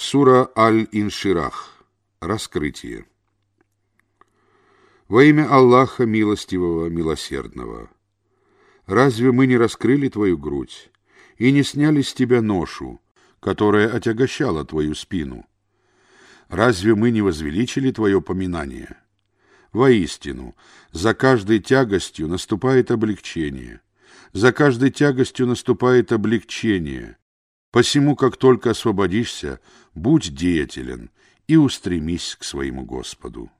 Сура Аль-Инширах. Раскрытие. Во имя Аллаха Милостивого, Милосердного. Разве мы не раскрыли твою грудь и не сняли с тебя ношу, которая отягощала твою спину? Разве мы не возвеличили твое поминание? Воистину, за каждой тягостью наступает облегчение, за каждой тягостью наступает облегчение, Посему, как только освободишься, будь деятелен и устремись к своему Господу.